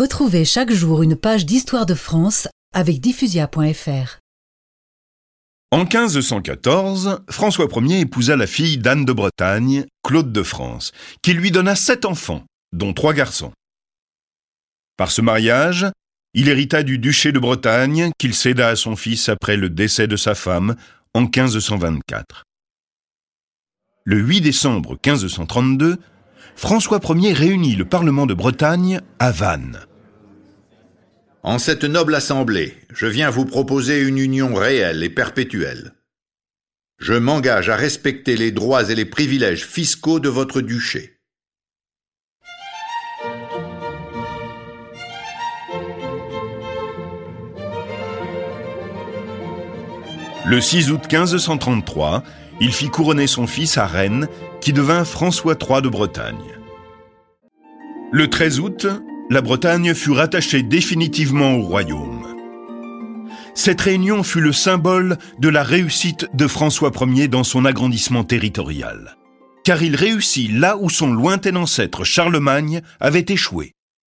Retrouvez chaque jour une page d'histoire de France avec diffusia.fr. En 1514, François Ier épousa la fille d'Anne de Bretagne, Claude de France, qui lui donna sept enfants, dont trois garçons. Par ce mariage, il hérita du duché de Bretagne qu'il céda à son fils après le décès de sa femme en 1524. Le 8 décembre 1532, François Ier réunit le Parlement de Bretagne à Vannes. En cette noble assemblée, je viens vous proposer une union réelle et perpétuelle. Je m'engage à respecter les droits et les privilèges fiscaux de votre duché. Le 6 août 1533, il fit couronner son fils à Rennes, qui devint François III de Bretagne. Le 13 août, la Bretagne fut rattachée définitivement au royaume. Cette réunion fut le symbole de la réussite de François Ier dans son agrandissement territorial, car il réussit là où son lointain ancêtre Charlemagne avait échoué.